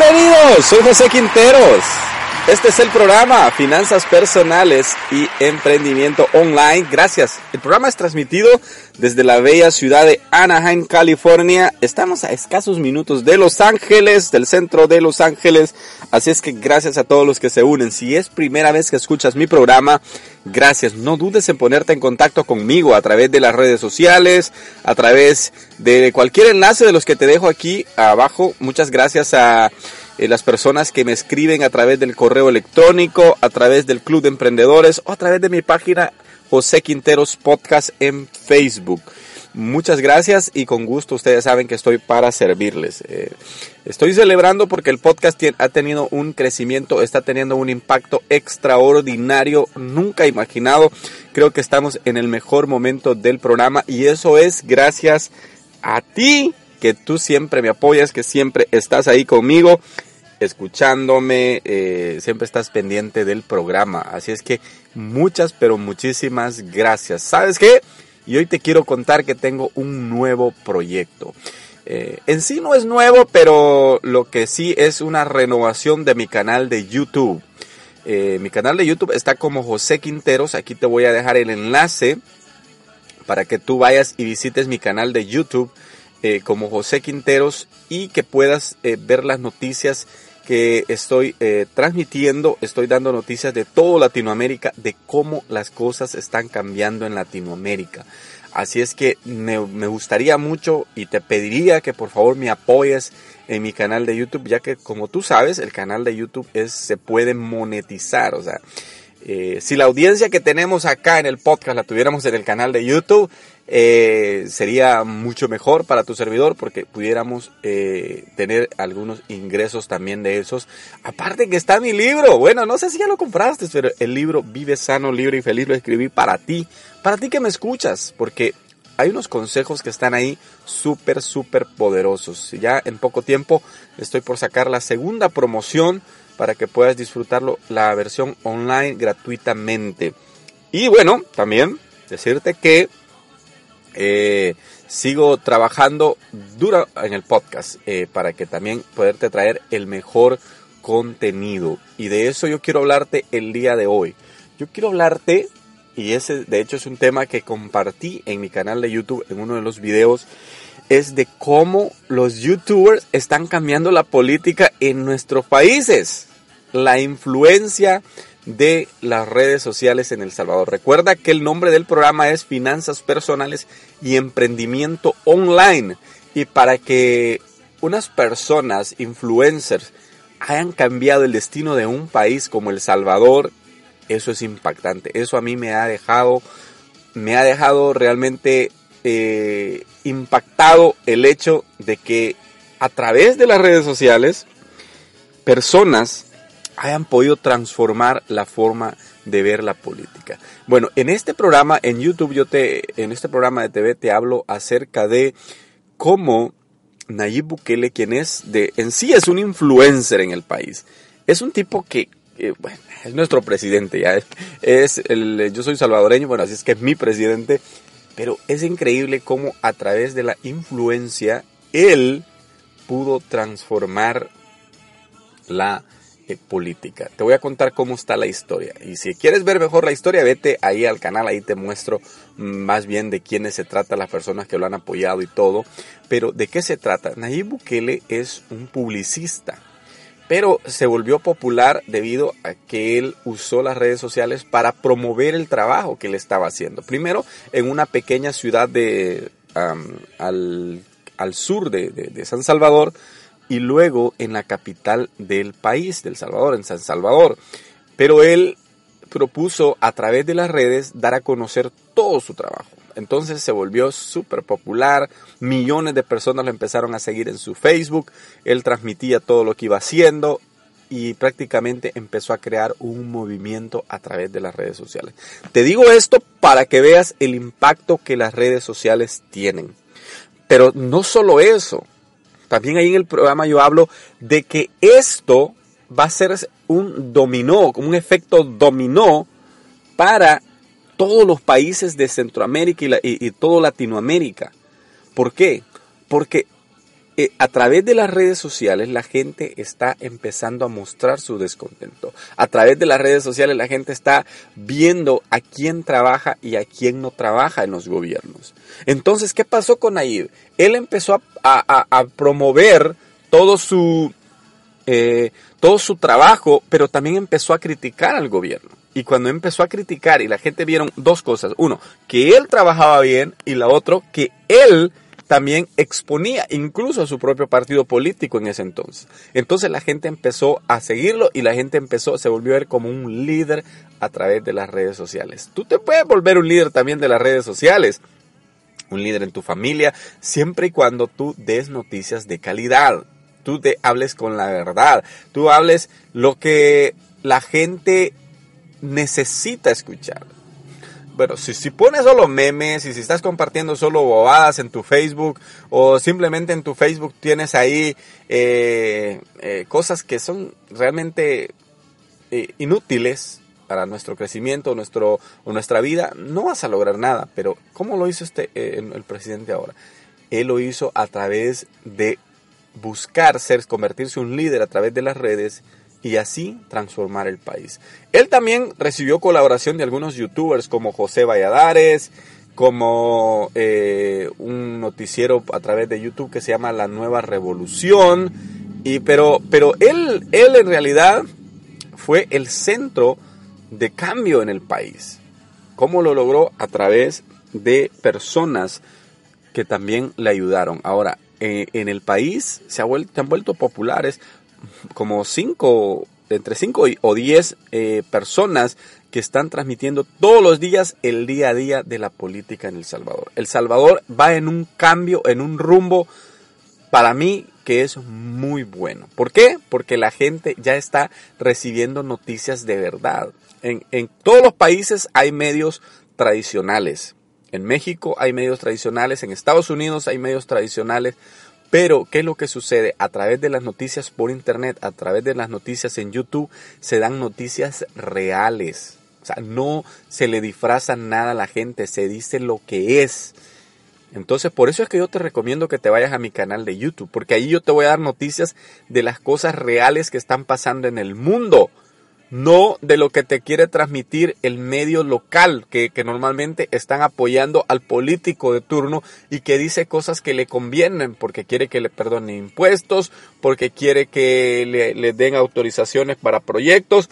Bienvenidos, soy José Quinteros. Este es el programa Finanzas Personales y Emprendimiento Online. Gracias. El programa es transmitido desde la bella ciudad de Anaheim, California. Estamos a escasos minutos de Los Ángeles, del centro de Los Ángeles. Así es que gracias a todos los que se unen. Si es primera vez que escuchas mi programa, gracias. No dudes en ponerte en contacto conmigo a través de las redes sociales, a través de cualquier enlace de los que te dejo aquí abajo. Muchas gracias a eh, las personas que me escriben a través del correo electrónico, a través del Club de Emprendedores o a través de mi página José Quinteros Podcast en Facebook. Muchas gracias y con gusto ustedes saben que estoy para servirles. Eh, estoy celebrando porque el podcast ha tenido un crecimiento, está teniendo un impacto extraordinario, nunca imaginado. Creo que estamos en el mejor momento del programa y eso es gracias a ti que tú siempre me apoyas, que siempre estás ahí conmigo escuchándome, eh, siempre estás pendiente del programa. Así es que muchas, pero muchísimas gracias. ¿Sabes qué? Y hoy te quiero contar que tengo un nuevo proyecto. Eh, en sí no es nuevo, pero lo que sí es una renovación de mi canal de YouTube. Eh, mi canal de YouTube está como José Quinteros. Aquí te voy a dejar el enlace para que tú vayas y visites mi canal de YouTube como José Quinteros y que puedas ver las noticias que estoy eh, transmitiendo, estoy dando noticias de todo Latinoamérica, de cómo las cosas están cambiando en Latinoamérica. Así es que me, gustaría mucho y te pediría que por favor me apoyes en mi canal de YouTube, ya que como tú sabes, el canal de YouTube es, se puede monetizar. O sea, eh, si la audiencia que tenemos acá en el podcast la tuviéramos en el canal de YouTube, eh, sería mucho mejor para tu servidor porque pudiéramos eh, tener algunos ingresos también de esos. Aparte que está mi libro. Bueno, no sé si ya lo compraste, pero el libro Vive sano, libre y feliz lo escribí para ti. Para ti que me escuchas, porque hay unos consejos que están ahí súper, súper poderosos. Ya en poco tiempo estoy por sacar la segunda promoción para que puedas disfrutarlo, la versión online gratuitamente. Y bueno, también decirte que eh, sigo trabajando duro en el podcast eh, para que también poderte traer el mejor contenido. Y de eso yo quiero hablarte el día de hoy. Yo quiero hablarte, y ese de hecho es un tema que compartí en mi canal de YouTube en uno de los videos, es de cómo los youtubers están cambiando la política en nuestros países. La influencia de las redes sociales en El Salvador. Recuerda que el nombre del programa es Finanzas Personales y Emprendimiento Online. Y para que unas personas, influencers, hayan cambiado el destino de un país como El Salvador, eso es impactante. Eso a mí me ha dejado, me ha dejado realmente eh, impactado el hecho de que a través de las redes sociales, personas hayan podido transformar la forma de ver la política. Bueno, en este programa en YouTube yo te en este programa de TV te hablo acerca de cómo Nayib Bukele, quien es de en sí es un influencer en el país. Es un tipo que, bueno, es nuestro presidente, ya es, el yo soy salvadoreño, bueno, así es que es mi presidente, pero es increíble cómo a través de la influencia él pudo transformar la política. Te voy a contar cómo está la historia. Y si quieres ver mejor la historia, vete ahí al canal, ahí te muestro más bien de quiénes se trata, las personas que lo han apoyado y todo. Pero ¿de qué se trata? Nayib Bukele es un publicista. Pero se volvió popular debido a que él usó las redes sociales para promover el trabajo que él estaba haciendo. Primero, en una pequeña ciudad de, al, sur de San Salvador, y luego en la capital del país, del Salvador, en San Salvador. Pero él propuso a través de las redes dar a conocer todo su trabajo. Entonces se volvió súper popular, millones de personas lo empezaron a seguir en su Facebook, él transmitía todo lo que iba haciendo y prácticamente empezó a crear un movimiento a través de las redes sociales. Te digo esto para que veas el impacto que las redes sociales tienen. Pero no solo eso, también ahí en el programa yo hablo de que esto va a ser un dominó, un efecto dominó para todos los países de Centroamérica y, y, todo Latinoamérica. ¿Por qué? Porque eh, a través de las redes sociales la gente está empezando a mostrar su descontento. A través de las redes sociales la gente está viendo a quién trabaja y a quién no trabaja en los gobiernos. Entonces, ¿qué pasó con Nayib? Él empezó a, promover todo su, eh, todo su trabajo, pero también empezó a criticar al gobierno. Y cuando empezó a criticar y la gente vieron dos cosas. Uno, que él trabajaba bien y la otra, que él también exponía incluso a su propio partido político en ese entonces. Entonces la gente empezó a seguirlo y la gente empezó, se volvió a ver como un líder a través de las redes sociales. Tú te puedes volver un líder también de las redes sociales, un líder en tu familia, siempre y cuando tú des noticias de calidad, tú te hables con la verdad, tú hables lo que la gente necesita escuchar bueno, si, pones solo memes y si estás compartiendo solo bobadas en tu Facebook o simplemente en tu Facebook tienes ahí eh, eh, cosas que son realmente eh, inútiles para nuestro crecimiento nuestro, o nuestra vida, no vas a lograr nada. Pero ¿cómo lo hizo este, el presidente ahora? Él lo hizo a través de buscar ser, convertirse en un líder a través de las redes y así transformar el país. Él también recibió colaboración de algunos youtubers como José Valladares, como eh, un noticiero a través de YouTube que se llama La Nueva Revolución. Y, pero pero él, él en realidad fue el centro de cambio en el país. ¿Cómo lo logró? A través de personas que también le ayudaron. Ahora, eh, en el país se, han vuelto populares como cinco, entre 5 o 10 eh, personas que están transmitiendo todos los días el día a día de la política en El Salvador. El Salvador va en un cambio, en un rumbo, para mí, que es muy bueno. ¿Por qué? Porque la gente ya está recibiendo noticias de verdad. En, en todos los países hay medios tradicionales. En México hay medios tradicionales, en Estados Unidos hay medios tradicionales, pero, ¿qué es lo que sucede? A través de las noticias por internet, a través de las noticias en YouTube, se dan noticias reales. O sea, no se le disfraza nada a la gente, se dice lo que es. Entonces, por eso es que yo te recomiendo que te vayas a mi canal de YouTube, porque ahí yo te voy a dar noticias de las cosas reales que están pasando en el mundo no de lo que te quiere transmitir el medio local que, normalmente están apoyando al político de turno y que dice cosas que le convienen porque quiere que le perdone impuestos, porque quiere que le, le den autorizaciones para proyectos.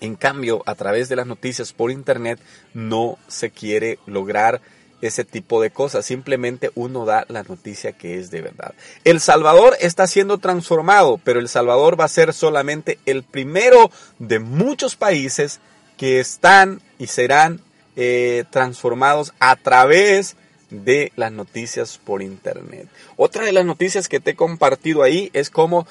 En cambio, a través de las noticias por internet no se quiere lograr ese tipo de cosas. Simplemente uno da la noticia que es de verdad. El Salvador está siendo transformado, pero El Salvador va a ser solamente el primero de muchos países que están y serán eh, transformados a través de las noticias por internet. Otra de las noticias que te he compartido ahí es como,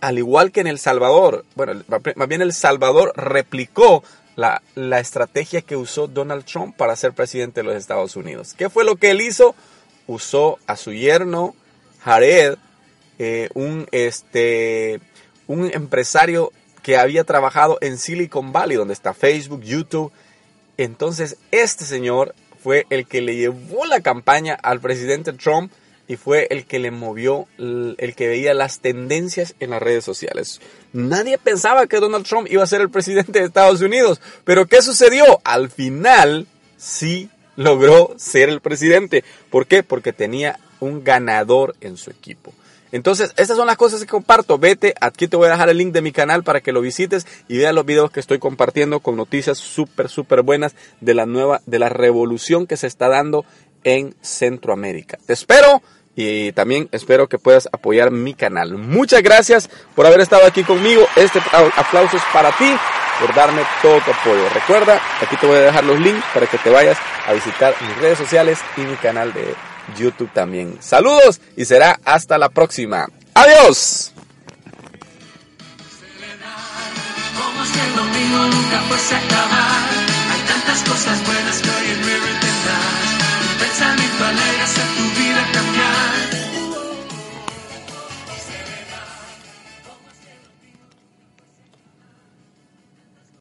al igual que en El Salvador, bueno, más bien El Salvador replicó la, estrategia que usó Donald Trump para ser presidente de los Estados Unidos. ¿Qué fue lo que él hizo? Usó a su yerno, Jared, eh, un, este, un empresario que había trabajado en Silicon Valley, donde está Facebook, YouTube. Entonces, este señor fue el que le llevó la campaña al presidente Trump y fue el que le movió, el que veía las tendencias en las redes sociales. Nadie pensaba que Donald Trump iba a ser el presidente de Estados Unidos, pero ¿qué sucedió? Al final sí logró ser el presidente. ¿Por qué? Porque tenía un ganador en su equipo. Entonces, estas son las cosas que comparto. Vete, aquí te voy a dejar el link de mi canal para que lo visites y veas los videos que estoy compartiendo con noticias súper, súper buenas de la nueva, de la revolución que se está dando en Centroamérica. Te espero y también espero que puedas apoyar mi canal. Muchas gracias por haber estado aquí conmigo. Este aplauso es para ti por darme todo tu apoyo. Recuerda, aquí te voy a dejar los links para que te vayas a visitar mis redes sociales y mi canal de YouTube también. Saludos y será hasta la próxima. Adiós. Pensamiento alegre hacer tu vida cambiar.